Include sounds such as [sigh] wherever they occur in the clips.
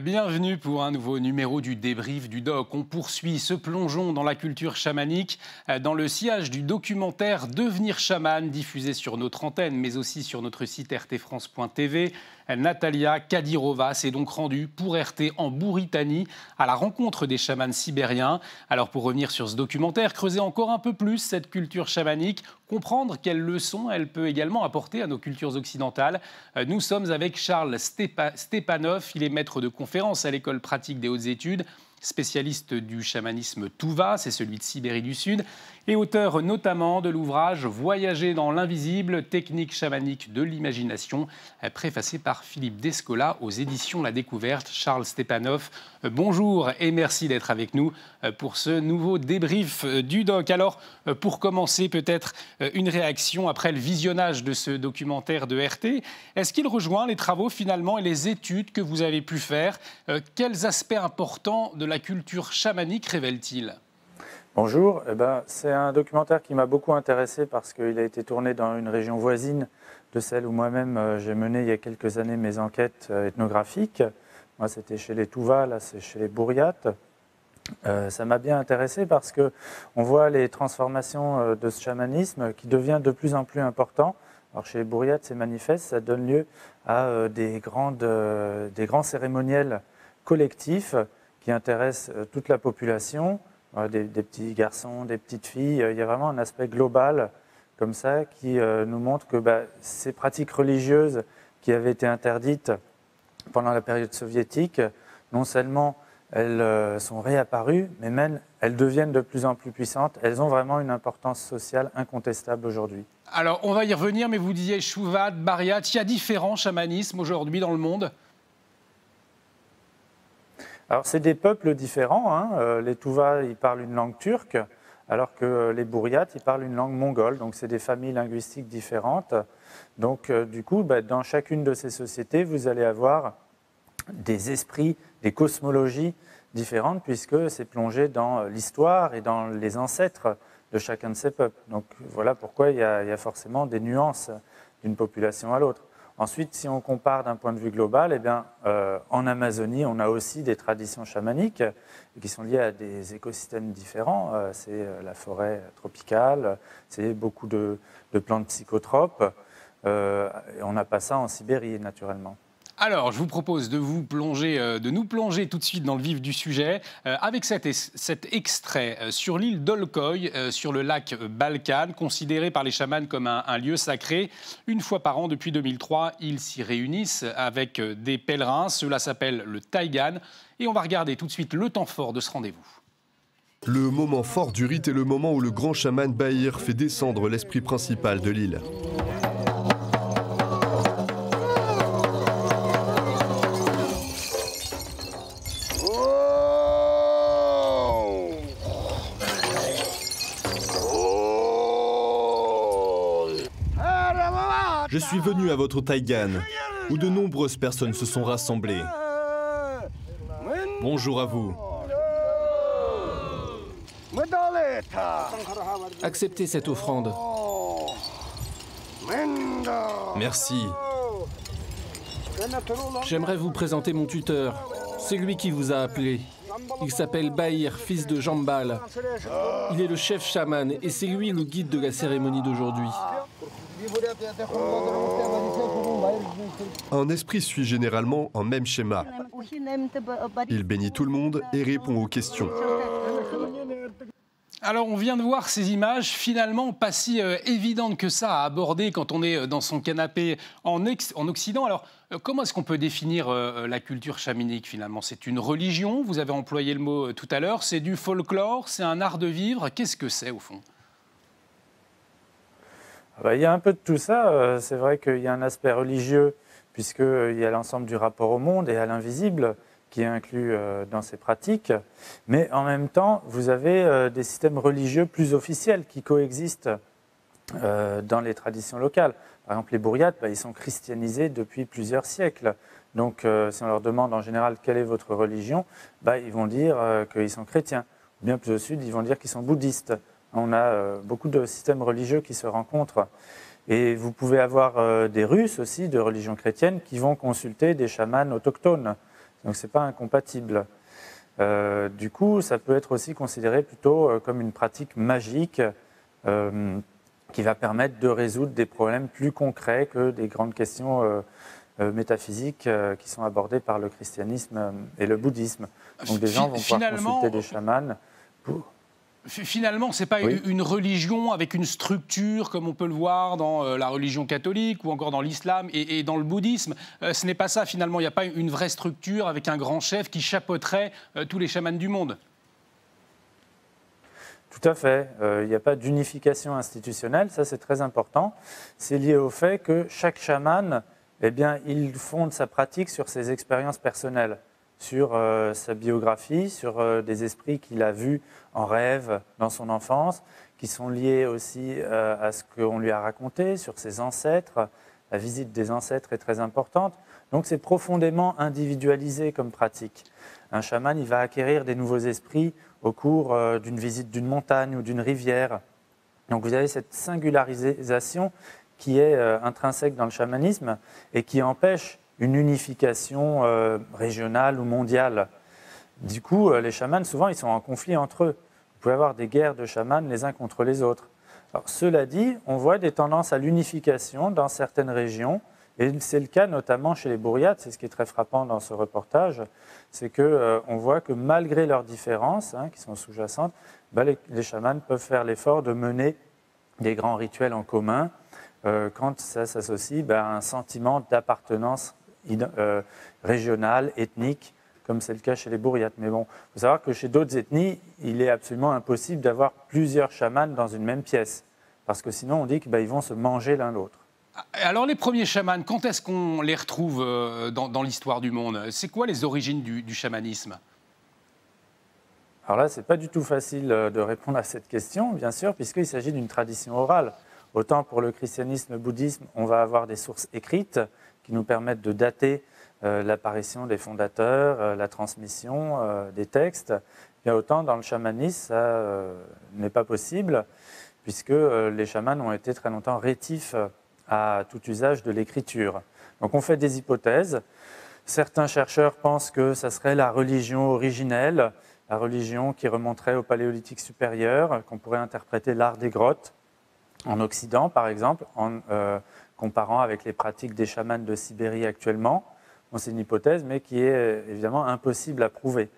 Bienvenue pour un nouveau numéro du débrief du doc. On poursuit ce plongeon dans la culture chamanique, dans le sillage du documentaire Devenir chaman, diffusé sur notre antenne, mais aussi sur notre site rtfrance.tv. Natalia Kadirova s'est donc rendue pour RT en Bouritanie à la rencontre des chamans sibériens. Alors pour revenir sur ce documentaire, creuser encore un peu plus cette culture chamanique, comprendre quelles leçons elle peut également apporter à nos cultures occidentales. Nous sommes avec Charles Stepanov, il est maître de conférence à l'école pratique des hautes études spécialiste du chamanisme Touva, c'est celui de Sibérie du Sud, et auteur notamment de l'ouvrage Voyager dans l'invisible, technique chamanique de l'imagination, préfacé par Philippe Descola aux éditions La Découverte. Charles Stepanov, bonjour et merci d'être avec nous pour ce nouveau débrief du doc. Alors, pour commencer, peut-être une réaction après le visionnage de ce documentaire de RT. Est-ce qu'il rejoint les travaux finalement et les études que vous avez pu faire Quels aspects importants de la culture chamanique révèle-t-il? Bonjour, eh ben, c'est un documentaire qui m'a beaucoup intéressé parce qu'il a été tourné dans une région voisine de celle où moi-même euh, j'ai mené il y a quelques années mes enquêtes euh, ethnographiques. Moi, c'était chez les Touva, là, c'est chez les Bouriates. Euh, ça m'a bien intéressé parce que on voit les transformations de ce chamanisme qui devient de plus en plus important. Chez les Bouriates, c'est manifeste, ça donne lieu à des, des grands cérémoniels collectifs qui intéressent toute la population des, petits garçons, des petites filles. Il y a vraiment un aspect global comme ça qui euh, nous montre que bah, ces pratiques religieuses qui avaient été interdites pendant la période soviétique, non seulement elles euh, sont réapparues, mais même elles deviennent de plus en plus puissantes. Elles ont vraiment une importance sociale incontestable aujourd'hui. Alors, on va y revenir, mais vous disiez Chouvat, Bariat, il y a différents chamanismes aujourd'hui dans le monde alors, c'est des peuples différents. Hein. Euh, les Touva, ils parlent une langue turque, alors que les Bouriates, ils parlent une langue mongole. Donc, c'est des familles linguistiques différentes. Donc, euh, du coup, bah, dans chacune de ces sociétés, vous allez avoir des esprits, des cosmologies différentes, puisque c'est plongé dans l'histoire et dans les ancêtres de chacun de ces peuples. Donc, voilà pourquoi il y a forcément des nuances d'une population à l'autre. Ensuite, si on compare d'un point de vue global, eh bien, euh, en Amazonie, on a aussi des traditions chamaniques qui sont liées à des écosystèmes différents. Euh, c'est euh, la forêt tropicale, c'est beaucoup de, de, plantes psychotropes. on n'a pas ça en Sibérie, naturellement. Alors, je vous propose de, vous plonger, euh, de nous plonger tout de suite dans le vif du sujet euh, avec cet, extrait euh, sur l'île d'Olkoï, sur le lac Balkan, considéré par les chamans comme un, lieu sacré. Une fois par an, depuis 2003, ils s'y réunissent avec des pèlerins. Cela s'appelle le Taigan. Et on va regarder tout de suite le temps fort de ce rendez-vous. Le moment fort du rite est le moment où le grand chaman Bahir fait descendre l'esprit principal de l'île. Je suis venu à votre Taïgan, où de nombreuses personnes se sont rassemblées. Bonjour à vous. Acceptez cette offrande. Merci. J'aimerais vous présenter mon tuteur. C'est lui qui vous a appelé. Il s'appelle Bahir, fils de Jambal. Il est le chef chaman et c'est lui le guide de la cérémonie d'aujourd'hui. Un esprit suit généralement un même schéma. Il bénit tout le monde et répond aux questions. Alors, on vient de voir ces images, finalement pas si euh, évidentes que ça à aborder quand on est euh, dans son canapé en, en Occident. Alors, euh, comment est-ce qu'on peut définir la culture chamanique finalement? C'est une religion, vous avez employé le mot tout à l'heure, c'est du folklore, c'est un art de vivre? Qu'est-ce que c'est au fond? bah, il y a un peu de tout ça. Euh, c'est vrai qu'il y a un aspect religieux, puisqu'il euh, y a l'ensemble du rapport au monde et à l'invisible qui est inclus euh, dans ces pratiques. Mais en même temps, vous avez des systèmes religieux plus officiels qui coexistent dans les traditions locales. Par exemple, les bourriates, bah, ils sont christianisés depuis plusieurs siècles. Donc, si on leur demande en général quelle est votre religion, bah, ils vont dire qu'ils sont chrétiens. Bien plus au sud, ils vont dire qu'ils sont bouddhistes. On a euh, beaucoup de systèmes religieux qui se rencontrent. Et vous pouvez avoir euh, des Russes aussi, de religion chrétienne, qui vont consulter des chamans autochtones. Donc ce n'est pas incompatible. du coup, ça peut être aussi considéré plutôt comme une pratique magique qui va permettre de résoudre des problèmes plus concrets que des grandes questions métaphysiques qui sont abordées par le christianisme et le bouddhisme. Donc des gens vont pouvoir consulter des chamans pour... Finalement, ce n'est pas une religion avec une structure comme on peut le voir dans euh, la religion catholique ou encore dans l'islam et, dans le bouddhisme. Euh, ce n'est pas ça finalement. Il n'y a pas une vraie structure avec un grand chef qui chapeauterait euh, tous les chamans du monde. Tout à fait. Il n'y a pas d'unification institutionnelle, ça c'est très important. C'est lié au fait que chaque chaman, eh bien, il fonde sa pratique sur ses expériences personnelles sur euh, sa biographie, sur euh, des esprits qu'il a vus en rêve dans son enfance, qui sont liés aussi euh, à ce qu'on lui a raconté, sur ses ancêtres. La visite des ancêtres est très importante. Donc c'est profondément individualisé comme pratique. Un chaman, il va acquérir des nouveaux esprits au cours d'une visite d'une montagne ou d'une rivière. Donc vous avez cette singularisation qui est intrinsèque dans le chamanisme et qui empêche une unification euh, régionale ou mondiale. Du coup, euh, les chamans, souvent, ils sont en conflit entre eux. Vous pouvez avoir des guerres de chamans les uns contre les autres. Alors, cela dit, on voit des tendances à l'unification dans certaines régions, et c'est le cas notamment chez les bourriates, c'est ce qui est très frappant dans ce reportage, c'est qu'on euh, voit que malgré leurs différences, hein, qui sont sous-jacentes, bah, les, chamans peuvent faire l'effort de mener des grands rituels en commun quand ça s'associe bah, à un sentiment d'appartenance euh, régionales, ethniques, comme c'est le cas chez les bourriates. Mais bon, il faut savoir que chez d'autres ethnies, il est absolument impossible d'avoir plusieurs chamans dans une même pièce, parce que sinon on dit qu'ils bah, vont se manger l'un l'autre. Alors les premiers chamans, quand est-ce qu'on les retrouve euh, dans, l'histoire du monde? C'est quoi les origines du, du chamanisme? Alors là, ce n'est pas du tout facile euh, de répondre à cette question, bien sûr, puisqu'il s'agit d'une tradition orale. Autant pour le christianisme, le bouddhisme, on va avoir des sources écrites, qui nous permettent de dater euh, l'apparition des fondateurs, euh, la transmission euh, des textes. Bien autant dans le chamanisme, ça n'est pas possible, puisque les chamans ont été très longtemps rétifs à tout usage de l'écriture. Donc on fait des hypothèses. Certains chercheurs pensent que ça serait la religion originelle, la religion qui remonterait au paléolithique supérieur, qu'on pourrait interpréter l'art des grottes en Occident, par exemple, en, comparant avec les pratiques des chamans de Sibérie actuellement. c'est une hypothèse, mais qui est euh, évidemment impossible à prouver.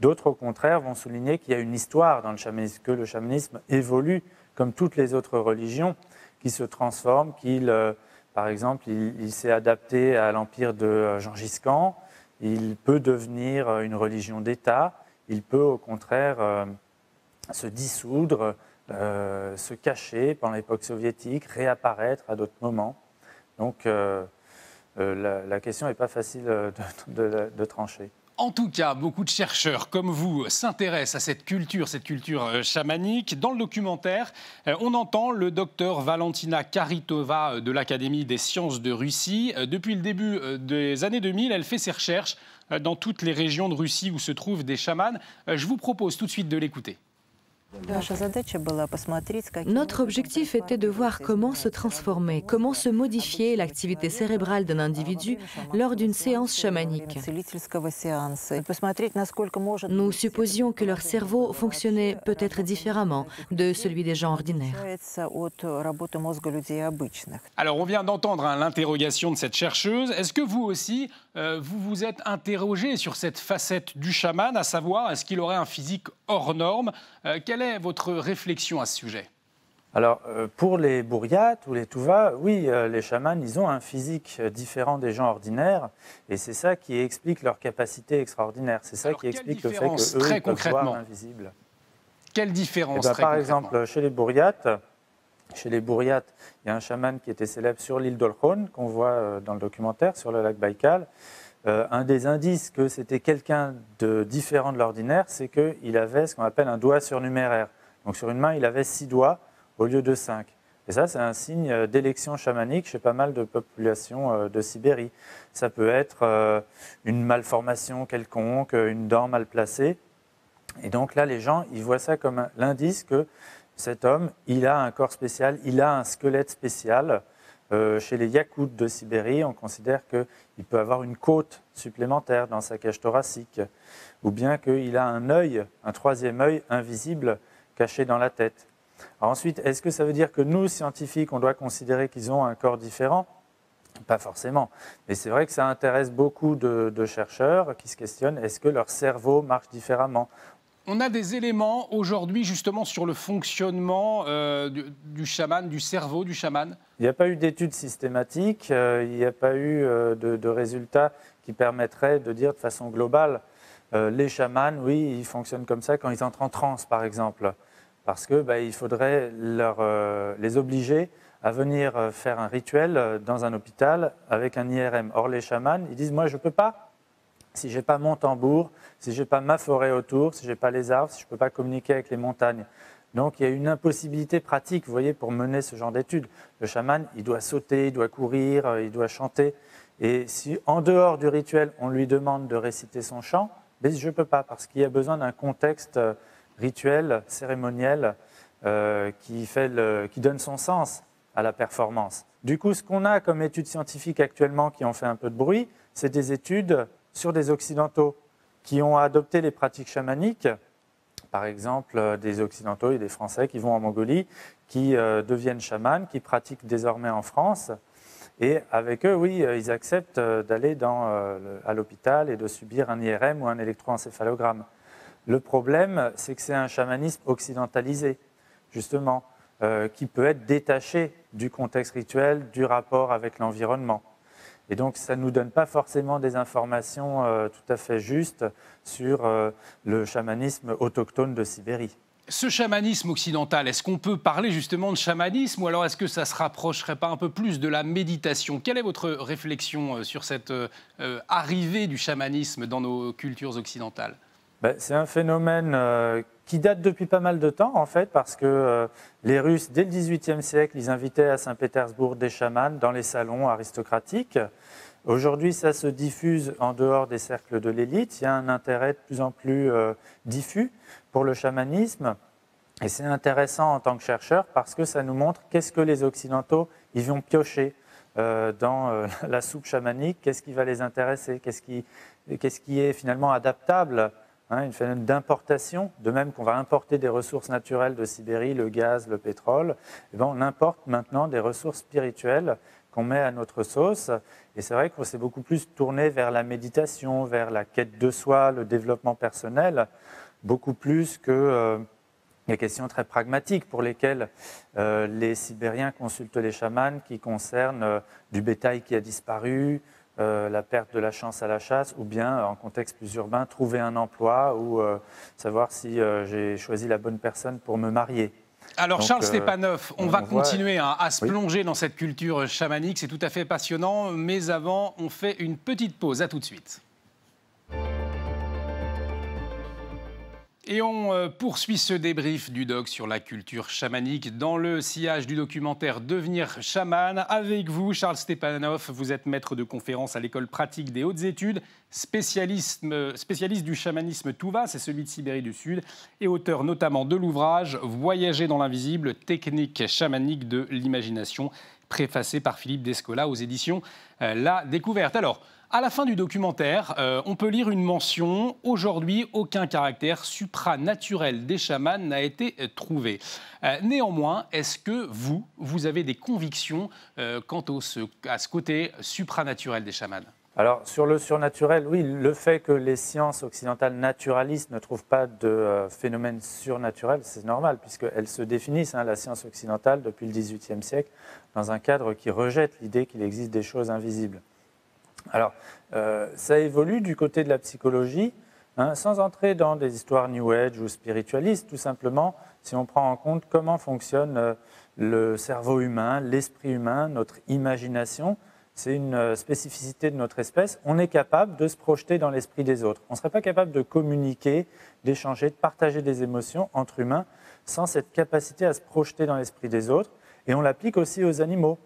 D'autres, au contraire, vont souligner qu'il y a une histoire dans le chamanisme, que le chamanisme évolue comme toutes les autres religions, qui se transforment, qu'il, euh, par exemple, il, s'est adapté à l'empire de euh, Gengis Khan, il peut devenir une religion d'État, il peut au contraire se dissoudre, se cacher pendant l'époque soviétique, réapparaître à d'autres moments. Donc euh, euh, la, question n'est pas facile euh, de, trancher. En tout cas, beaucoup de chercheurs comme vous s'intéressent à cette culture, cette culture chamanique. Dans le documentaire, on entend le docteur Valentina Karitova de l'Académie des sciences de Russie. Depuis le début des années 2000, elle fait ses recherches dans toutes les régions de Russie où se trouvent des chamans. Je vous propose tout de suite de l'écouter. Notre objectif était de voir comment se transformer, comment se modifier l'activité cérébrale d'un individu lors d'une séance chamanique. Nous supposions que leur cerveau fonctionnait peut-être différemment de celui des gens ordinaires. Alors on vient d'entendre hein, l'interrogation de cette chercheuse. Est-ce que vous aussi, euh, vous vous êtes interrogé sur cette facette du chaman, à savoir est-ce qu'il aurait un physique hors norme? Euh, Quelle est votre réflexion à ce sujet? Alors, euh, pour les bourriates ou les touvas, oui, les chamans, ils ont un physique différent des gens ordinaires, et c'est ça qui explique leur capacité extraordinaire. C'est ça qui explique le fait qu'eux, peuvent voir invisible. Quelle différence eh ben, Par exemple, chez les bourriates, chez les Bourriates, il y a un chaman qui était célèbre sur l'île d'Olkhon, qu'on voit euh, dans le documentaire, sur le lac Baïkal. Euh, un des indices que c'était quelqu'un de différent de l'ordinaire, c'est qu'il avait ce qu'on appelle un doigt surnuméraire. Donc sur une main, il avait six doigts au lieu de cinq. Et ça, c'est un signe d'élection chamanique chez pas mal de populations euh, de Sibérie. Ça peut être une malformation quelconque, une dent mal placée. Et donc là, les gens, ils voient ça comme l'indice que cet homme, il a un corps spécial, il a un squelette spécial, Euh, chez les Yakoutes de Sibérie, on considère qu'il peut avoir une côte supplémentaire dans sa cage thoracique, ou bien qu'il a un œil, un troisième œil invisible caché dans la tête. ensuite, est-ce que ça veut dire que nous, scientifiques, on doit considérer qu'ils ont un corps différent? Pas forcément. Mais c'est vrai que ça intéresse beaucoup de chercheurs qui se questionnent, est-ce que leur cerveau marche différemment? On a des éléments aujourd'hui justement sur le fonctionnement euh, du, chaman, du cerveau du chaman Il n'y a pas eu d'études systématiques, euh, il n'y a pas eu euh, de, résultats qui permettraient de dire de façon globale, les chamans, oui, ils fonctionnent comme ça quand ils entrent en transe par exemple, parce qu'il bah, faudrait les obliger à venir faire un rituel dans un hôpital avec un IRM. Or les chamans, ils disent, moi je ne peux pas, si je n'ai pas mon tambour, si je n'ai pas ma forêt autour, si je n'ai pas les arbres, si je ne peux pas communiquer avec les montagnes. Donc il y a une impossibilité pratique, vous voyez, pour mener ce genre d'études. Le chaman, il doit sauter, il doit courir, euh, il doit chanter. Et si en dehors du rituel, on lui demande de réciter son chant, ben, je ne peux pas, parce qu'il y a besoin d'un contexte euh, rituel, cérémoniel, euh, qui, fait qui donne son sens à la performance. Du coup, ce qu'on a comme études scientifiques actuellement qui ont fait un peu de bruit, c'est des études sur des Occidentaux qui ont adopté les pratiques chamaniques, par exemple euh, des Occidentaux et des Français qui vont en Mongolie, qui euh, deviennent chamans, qui pratiquent désormais en France. Et avec eux, oui, euh, ils acceptent d'aller à l'hôpital et de subir un IRM ou un électroencéphalogramme. Le problème, c'est que c'est un chamanisme occidentalisé, justement, qui peut être détaché du contexte rituel, du rapport avec l'environnement. Et donc, ça ne nous donne pas forcément des informations euh, tout à fait justes sur euh, le chamanisme autochtone de Sibérie. Ce chamanisme occidental, est-ce qu'on peut parler justement de chamanisme ou alors est-ce que ça se rapprocherait pas un peu plus de la méditation? Quelle est votre réflexion euh, sur cette arrivée du chamanisme dans nos cultures occidentales? Ben, C'est un phénomène qui date depuis pas mal de temps, en fait, parce que euh, les Russes, dès le XVIIIe siècle, ils invitaient à Saint-Pétersbourg des chamans dans les salons aristocratiques. Aujourd'hui, ça se diffuse en dehors des cercles de l'élite. Il y a un intérêt de plus en plus euh, diffus pour le chamanisme. Et c'est intéressant en tant que chercheur parce que ça nous montre qu'est-ce que les Occidentaux ils vont piocher euh, dans [laughs] la soupe chamanique, qu'est-ce qui va les intéresser, qu'est-ce qui est finalement adaptable Hein, une phénomène d'importation, de même qu'on va importer des ressources naturelles de Sibérie, le gaz, le pétrole, eh ben, on importe maintenant des ressources spirituelles qu'on met à notre sauce. Et c'est vrai qu'on s'est beaucoup plus tourné vers la méditation, vers la quête de soi, le développement personnel, beaucoup plus que euh, les questions très pragmatiques pour lesquelles euh, les Sibériens consultent les chamans qui concernent euh, du bétail qui a disparu, euh, la perte de la chance à la chasse, ou bien, en contexte plus urbain, trouver un emploi ou euh, savoir si euh, j'ai choisi la bonne personne pour me marier. Alors Charles Stepanov, on, va continuer hein, à se plonger dans cette culture chamanique, c'est tout à fait passionnant, mais avant, on fait une petite pause, à tout de suite. Et on euh, poursuit ce débrief du doc sur la culture chamanique dans le sillage du documentaire Devenir chaman. Avec vous, Charles Stepanov, vous êtes maître de conférence à l'école pratique des hautes études, spécialiste, spécialiste du chamanisme Touva, c'est celui de Sibérie du Sud, et auteur notamment de l'ouvrage Voyager dans l'invisible, technique chamanique de l'imagination, préfacé par Philippe Descola aux éditions euh, La Découverte. Alors, à la fin du documentaire, euh, on peut lire une mention Aujourd'hui, aucun caractère supranaturel des chamans n'a été euh, trouvé. Euh, néanmoins, est-ce que vous, vous avez des convictions quant à ce côté supranaturel des chamans? Alors, sur le surnaturel, oui, le fait que les sciences occidentales naturalistes ne trouvent pas de phénomènes surnaturels, c'est normal, puisqu'elles se définissent, hein, la science occidentale, depuis le XVIIIe siècle, dans un cadre qui rejette l'idée qu'il existe des choses invisibles. Alors, euh, ça évolue du côté de la psychologie, hein, sans entrer dans des histoires New Age ou spiritualistes, tout simplement, si on prend en compte comment fonctionne euh, le cerveau humain, l'esprit humain, notre imagination. C'est une euh, spécificité de notre espèce. On est capable de se projeter dans l'esprit des autres. On ne serait pas capable de communiquer, d'échanger, de partager des émotions entre humains sans cette capacité à se projeter dans l'esprit des autres. Et on l'applique aussi aux animaux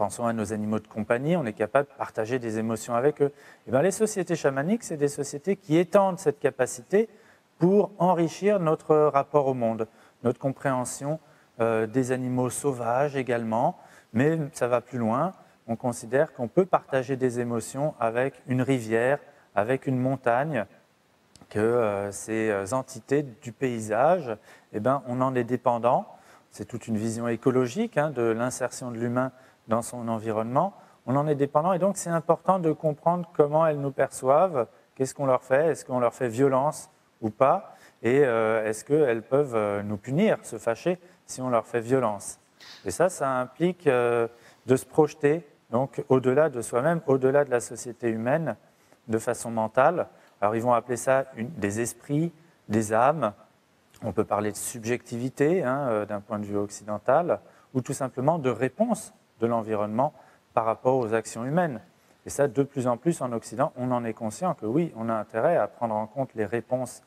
pensons à nos animaux de compagnie, on est capable de partager des émotions avec eux. Et eh bien, les sociétés chamaniques, c'est des sociétés qui étendent cette capacité pour enrichir notre rapport au monde, notre compréhension euh, des animaux sauvages également, Mais ça va plus loin. On considère qu'on peut partager des émotions avec une rivière, avec une montagne, que euh, ces euh, entités du paysage, eh ben, on en est dépendant. C'est toute une vision écologique hein, de l'insertion de l'humain dans son environnement. On en est dépendant et donc c'est important de comprendre comment elles nous perçoivent, qu'est-ce qu'on leur fait, est-ce qu'on leur fait violence ou pas, et euh, est-ce qu'elles peuvent nous punir, se fâcher si on leur fait violence. Et ça, ça implique de se projeter donc au-delà de soi-même, au-delà de la société humaine, de façon mentale. Alors ils vont appeler ça des esprits, des âmes. On peut parler de subjectivité hein, euh, d'un point de vue occidental, ou tout simplement de réponse de l'environnement par rapport aux actions humaines. Et ça, de plus en plus en Occident, on en est conscient que oui, on a intérêt à prendre en compte les réponses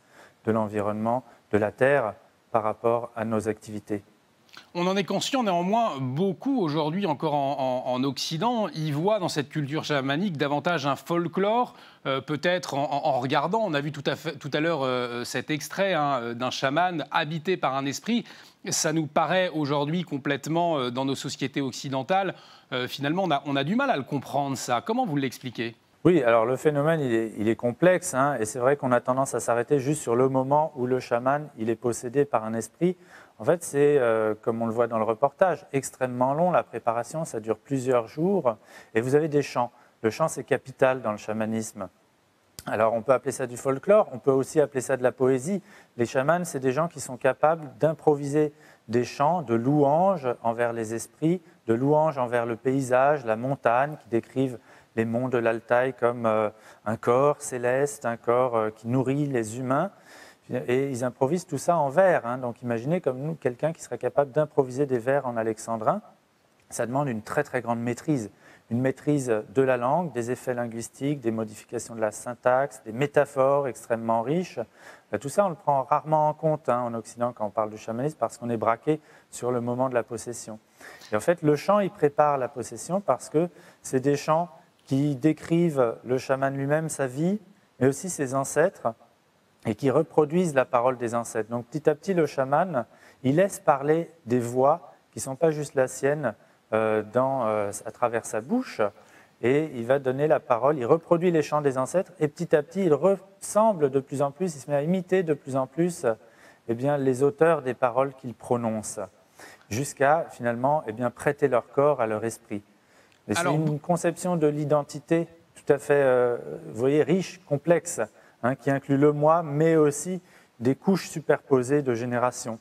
de l'environnement, de la Terre, par rapport à nos activités. On en est conscient néanmoins, beaucoup aujourd'hui encore en, Occident, y voient dans cette culture chamanique davantage un folklore, euh, peut-être en, regardant, on a vu tout à, l'heure euh, cet extrait hein, d'un chaman habité par un esprit, ça nous paraît aujourd'hui complètement, euh, dans nos sociétés occidentales, finalement on a, du mal à le comprendre ça. Comment vous l'expliquez? Oui, alors le phénomène, il est, complexe, hein, et c'est vrai qu'on a tendance à s'arrêter juste sur le moment où le chaman, il est possédé par un esprit. En fait, c'est, euh, comme on le voit dans le reportage, extrêmement long. La préparation, ça dure plusieurs jours. Et vous avez des chants. Le chant, c'est capital dans le chamanisme. Alors, on peut appeler ça du folklore, on peut aussi appeler ça de la poésie. Les chamans, c'est des gens qui sont capables d'improviser des chants de louanges envers les esprits, de louanges envers le paysage, la montagne, qui décrivent les monts de l'Altaï comme euh, un corps céleste, un corps euh, qui nourrit les humains. Et ils improvisent tout ça en vers. Hein. Donc imaginez comme nous quelqu'un qui serait capable d'improviser des vers en alexandrin. Ça demande une très très grande maîtrise. Une maîtrise de la langue, des effets linguistiques, des modifications de la syntaxe, des métaphores extrêmement riches. Euh, tout ça, on le prend rarement en compte hein, en Occident quand on parle de chamanisme parce qu'on est braqué sur le moment de la possession. Et en fait, le chant, il prépare la possession parce que c'est des chants qui décrivent le chaman lui-même, sa vie, mais aussi ses ancêtres, et qui reproduisent la parole des ancêtres. Donc petit à petit, le chaman, il laisse parler des voix qui ne sont pas juste la sienne euh, euh, à travers sa bouche, et il va donner la parole, il reproduit les chants des ancêtres, et petit à petit, il ressemble de plus en plus, il se met à imiter de plus en plus eh bien, les auteurs des paroles qu'il prononce, jusqu'à finalement eh bien, prêter leur corps à leur esprit. C'est une conception de l'identité tout à fait, euh, vous voyez, riche, complexe. Hein, qui inclut le moi, mais aussi des couches superposées de générations.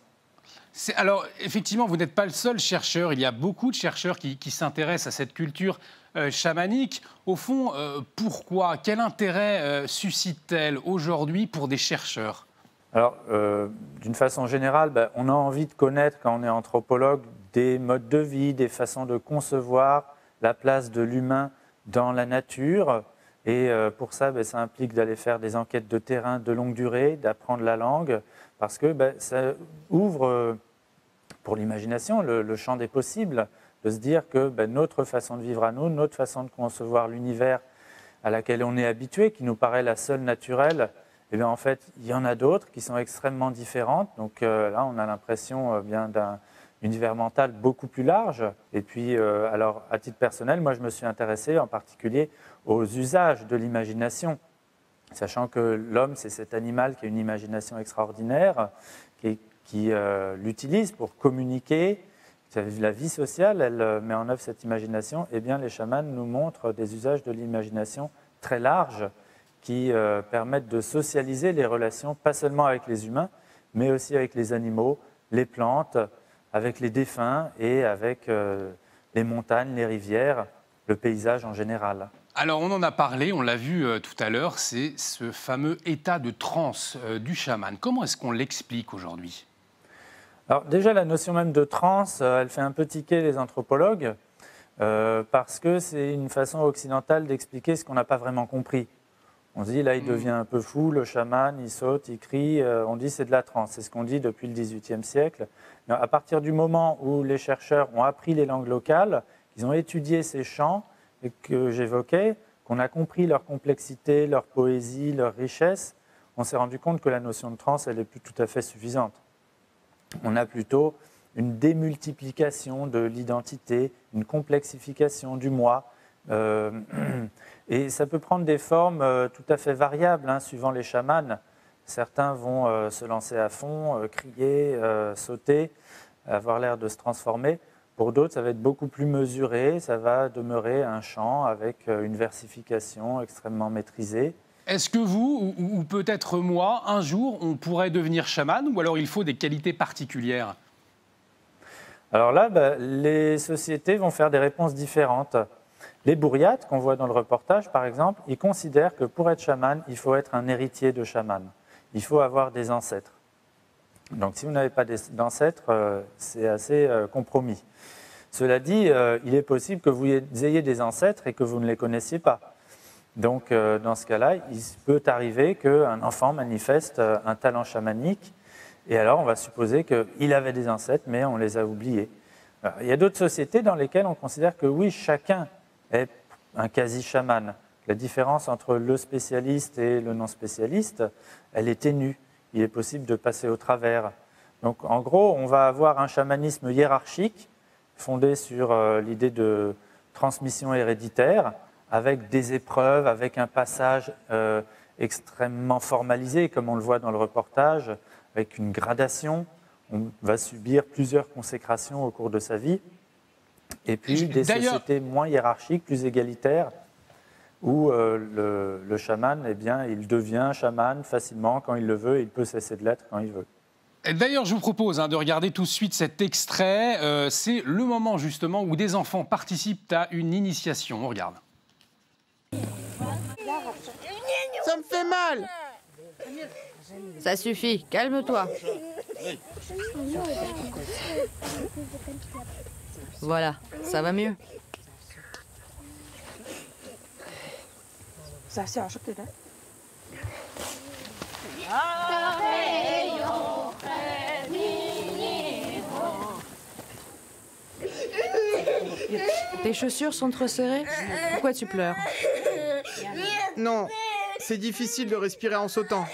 Alors, effectivement, vous n'êtes pas le seul chercheur. Il y a beaucoup de chercheurs qui, s'intéressent à cette culture euh, chamanique. Au fond, euh, pourquoi Quel intérêt euh, suscite-t-elle aujourd'hui pour des chercheurs? Alors, d'une façon générale, ben, on a envie de connaître, quand on est anthropologue, des modes de vie, des façons de concevoir la place de l'humain dans la nature. Et euh, pour ça, ben, ça implique d'aller faire des enquêtes de terrain de longue durée, d'apprendre la langue, parce que ben, ça ouvre euh, pour l'imagination le, champ des possibles, de se dire que ben, notre façon de vivre à nous, notre façon de concevoir l'univers à laquelle on est habitué, qui nous paraît la seule naturelle, et eh bien en fait, il y en a d'autres qui sont extrêmement différentes. Donc euh, là, on a l'impression bien d'un univers mental beaucoup plus large. Et puis, alors, à titre personnel, moi, je me suis intéressé en particulier aux usages de l'imagination, sachant que l'homme, c'est cet animal qui a une imagination extraordinaire, qui, euh, l'utilise pour communiquer. La vie sociale, elle euh, met en œuvre cette imagination. Eh bien, les chamans nous montrent des usages de l'imagination très larges qui euh, permettent de socialiser les relations, pas seulement avec les humains, mais aussi avec les animaux, les plantes, avec les défunts et avec les montagnes, les rivières, le paysage en général. Alors on en a parlé, on l'a vu euh, tout à l'heure, c'est ce fameux état de transe euh, du chaman. Comment est-ce qu'on l'explique aujourd'hui? Alors déjà la notion même de transe, euh, elle fait un peu tiquer les anthropologues parce que c'est une façon occidentale d'expliquer ce qu'on n'a pas vraiment compris. On se dit là il mm. devient un peu fou, le chaman, il saute, il crie, on dit c'est de la transe, c'est ce qu'on dit depuis le XVIIIe siècle. Mais à partir du moment où les chercheurs ont appris les langues locales, ils ont étudié ces chants, que j'évoquais, qu'on a compris leur complexité, leur poésie, leur richesse, on s'est rendu compte que la notion de trans, elle n'est plus tout à fait suffisante. On a plutôt une démultiplication de l'identité, une complexification du moi. Euh, [clears throat] et ça peut prendre des formes euh, tout à fait variables, hein, suivant les chamans. Certains vont euh, se lancer à fond, crier, sauter, avoir l'air de se transformer. Pour d'autres, ça va être beaucoup plus mesuré, ça va demeurer un chant avec une versification extrêmement maîtrisée. Est-ce que vous, ou, peut-être moi, un jour, on pourrait devenir chaman, ou alors il faut des qualités particulières? Alors là, bah, les sociétés vont faire des réponses différentes. Les bourriates qu'on voit dans le reportage, par exemple, ils considèrent que pour être chaman, il faut être un héritier de chaman. Il faut avoir des ancêtres. Donc si vous n'avez pas d'ancêtres, euh, c'est assez euh, compromis. Cela dit, euh, il est possible que vous ayez des ancêtres et que vous ne les connaissiez pas. Donc dans ce cas-là, il peut arriver qu'un enfant manifeste un talent chamanique et alors on va supposer qu'il avait des ancêtres, mais on les a oubliés. il y a d'autres sociétés dans lesquelles on considère que oui, chacun est un quasi-chaman. La différence entre le spécialiste et le non-spécialiste, elle est ténue. Il est possible de passer au travers. Donc en gros, on va avoir un chamanisme hiérarchique fondé sur euh, l'idée de transmission héréditaire, avec des épreuves, avec un passage euh, extrêmement formalisé, comme on le voit dans le reportage, avec une gradation. On va subir plusieurs consécrations au cours de sa vie. Et puis des sociétés moins hiérarchiques, plus égalitaires, où euh, le, chaman, eh bien, il devient chaman facilement quand il le veut, et il peut cesser de l'être quand il veut. D'ailleurs, je vous propose hein, de regarder tout de suite cet extrait. Euh, c'est le moment justement où des enfants participent à une initiation. On regarde. Ça me fait mal Ça suffit, calme-toi. Voilà, ça va mieux. Tes chaussures sont trop serrées? Pourquoi tu pleures? Non, c'est difficile de respirer en sautant.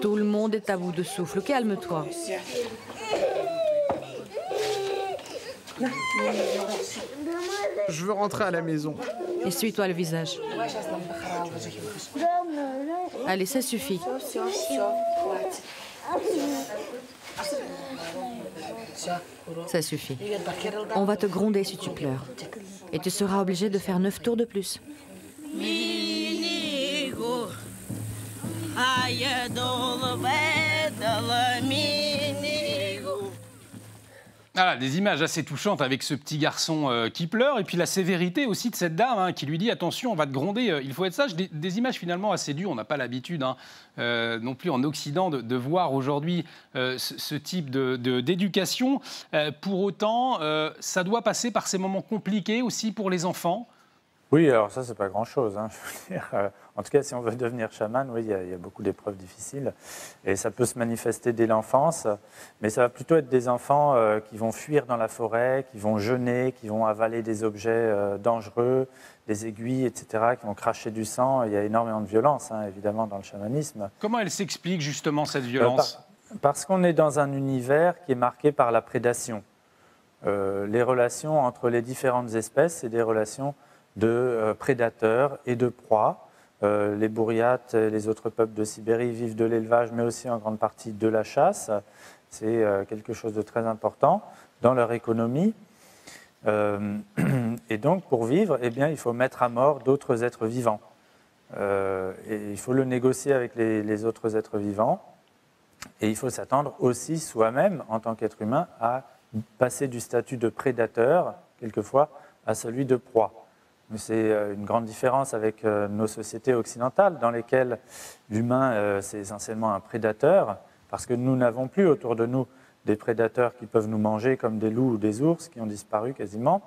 Tout le monde est à bout de souffle. Calme-toi. Je veux rentrer à la maison. Essuie-toi le visage. Allez, ça suffit. Ça suffit. On va te gronder si tu pleures. Et tu seras obligé de faire neuf tours de plus. Voilà, des images assez touchantes avec ce petit garçon euh, qui pleure et puis la sévérité aussi de cette dame hein, qui lui dit attention, on va te gronder, euh, il faut être sage. Des, images finalement assez dures, on n'a pas l'habitude hein, euh, non plus en Occident de, voir aujourd'hui ce, type d'éducation. pour autant, ça doit passer par ces moments compliqués aussi pour les enfants. Oui, alors ça, c'est pas grand-chose. Hein, [laughs] euh, en tout cas, si on veut devenir chaman, oui, il y, a, beaucoup d'épreuves difficiles. Et ça peut se manifester dès l'enfance, mais ça va plutôt être des enfants euh, qui vont fuir dans la forêt, qui vont jeûner, qui vont avaler des objets euh, dangereux, des aiguilles, etc., qui vont cracher du sang. Il y a énormément de violence, hein, évidemment, dans le chamanisme. Comment elle s'explique justement cette violence? Parce qu'on est dans un univers qui est marqué par la prédation. les relations entre les différentes espèces, c'est des relations de euh, prédateurs et de proies. Euh, les bourriates les autres peuples de Sibérie vivent de l'élevage, mais aussi en grande partie de la chasse. C'est euh, quelque chose de très important dans leur économie. [clears throat] et donc, pour vivre, eh bien, il faut mettre à mort d'autres êtres vivants. et il faut le négocier avec les, les autres êtres vivants. Et il faut s'attendre aussi soi-même, en tant qu'être humain, à passer du statut de prédateur, quelquefois, à celui de proie. C'est euh, une grande différence avec euh, nos sociétés occidentales dans lesquelles l'humain, euh, c'est essentiellement un prédateur, parce que nous n'avons plus autour de nous des prédateurs qui peuvent nous manger comme des loups ou des ours qui ont disparu quasiment,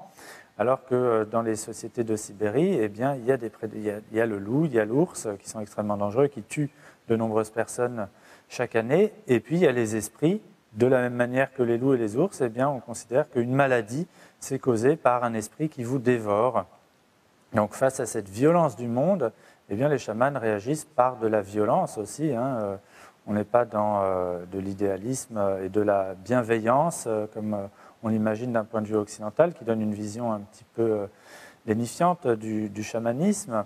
alors que dans les sociétés de Sibérie, eh bien, il, y a des il, y a, le loup, il y a l'ours qui sont extrêmement dangereux, qui tuent de nombreuses personnes chaque année, et puis il y a les esprits. De la même manière que les loups et les ours, eh bien, on considère qu'une maladie, c'est causée par un esprit qui vous dévore donc face à cette violence du monde, eh bien, les chamans réagissent par de la violence aussi. Hein. Euh, On n'est pas dans de l'idéalisme et de la bienveillance, comme on l'imagine d'un point de vue occidental, qui donne une vision un petit peu lénifiante du, du chamanisme.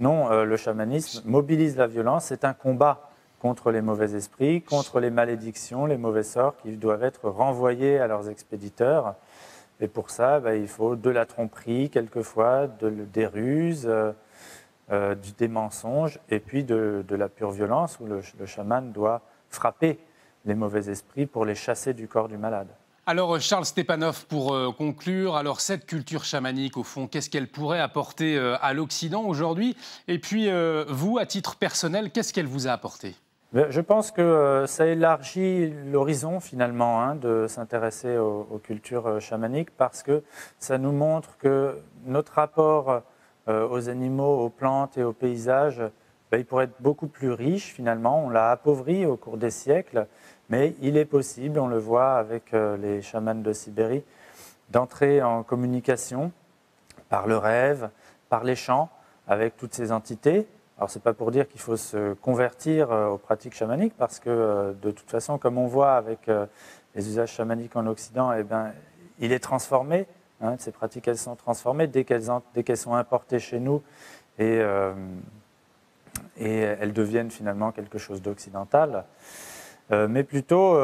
Non, le chamanisme mobilise la violence, c'est un combat contre les mauvais esprits, contre les malédictions, les mauvais sorts qui doivent être renvoyés à leurs expéditeurs. Et pour ça, bah, il faut de la tromperie, quelquefois, de, des ruses, euh, euh, des mensonges, et puis de, la pure violence, où le, chaman doit frapper les mauvais esprits pour les chasser du corps du malade. Alors Charles Stepanov, pour euh, conclure, alors cette culture chamanique, au fond, qu'est-ce qu'elle pourrait apporter à l'Occident aujourd'hui? Et puis vous, à titre personnel, qu'est-ce qu'elle vous a apporté? Je pense que euh, ça élargit l'horizon finalement hein, de s'intéresser aux, cultures euh, chamaniques parce que ça nous montre que notre rapport euh, aux animaux, aux plantes et aux paysages, ben, il pourrait être beaucoup plus riche finalement. On l'a appauvri au cours des siècles, mais il est possible, on le voit avec les chamans de Sibérie, d'entrer en communication par le rêve, par les chants avec toutes ces entités alors, ce n'est pas pour dire qu'il faut se convertir euh, aux pratiques chamaniques, parce que euh, de toute façon, comme on voit avec euh, les usages chamaniques en Occident, eh bien, il est transformé. Hein, ces pratiques, elles sont transformées dès qu'elles, sont importées chez nous et, elles deviennent finalement quelque chose d'occidental. mais plutôt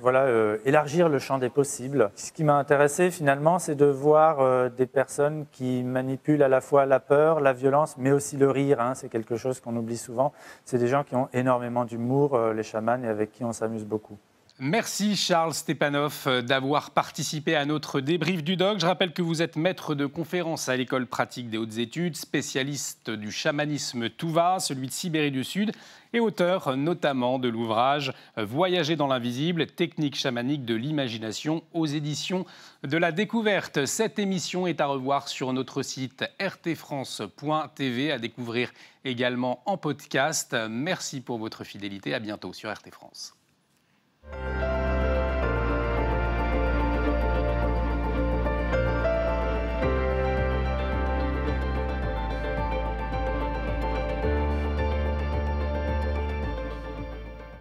voilà, euh, élargir le champ des possibles. Ce qui m'a intéressé finalement, c'est de voir euh, des personnes qui manipulent à la fois la peur, la violence, mais aussi le rire. Hein. c'est quelque chose qu'on oublie souvent. C'est des gens qui ont énormément d'humour, euh, les chamans, et avec qui on s'amuse beaucoup. Merci Charles Stepanov euh, d'avoir participé à notre débrief du doc. Je rappelle que vous êtes maître de conférence à l'école pratique des hautes études, spécialiste du chamanisme Touva, celui de Sibérie du Sud, et auteur notamment de l'ouvrage Voyager dans l'invisible, technique chamanique de l'imagination aux éditions de la découverte. Cette émission est à revoir sur notre site rtfrance.tv, à découvrir également en podcast. Merci pour votre fidélité. À bientôt sur RT France. Bye.